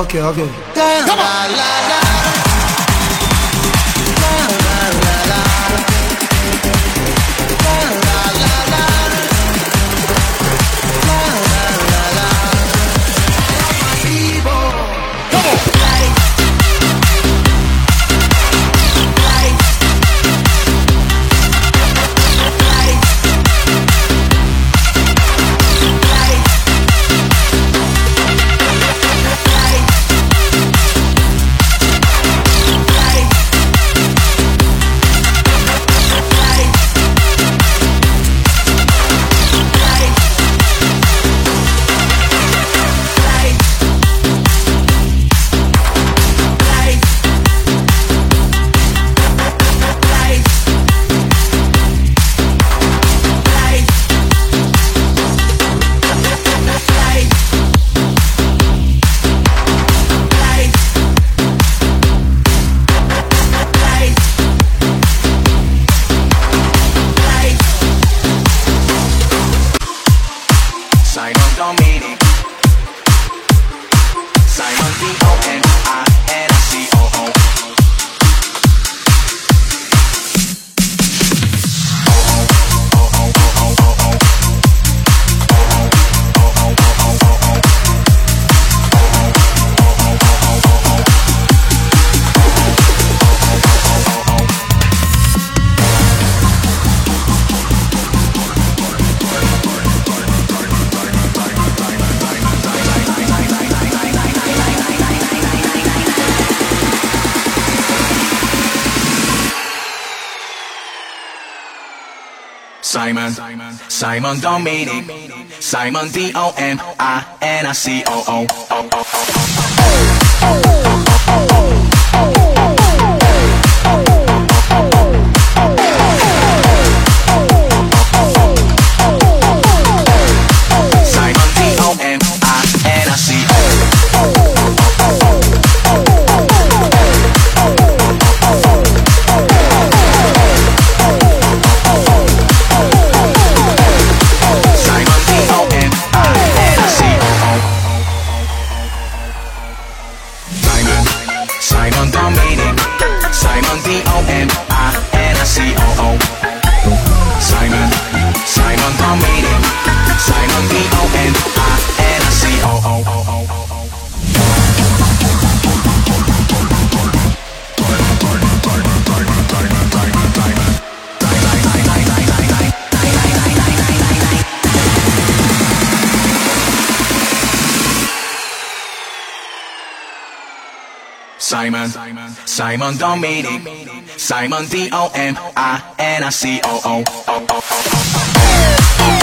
Okay, okay. Come on. Simon, Simon Dominic, Simon D O N I N C O O. Simon Simon Dominic, Simon D O N I N C O O. Simon, Simon Dominic, Simon D Simon, Simon Dominic, Simon D O M I N I C O O. Oh, oh, oh,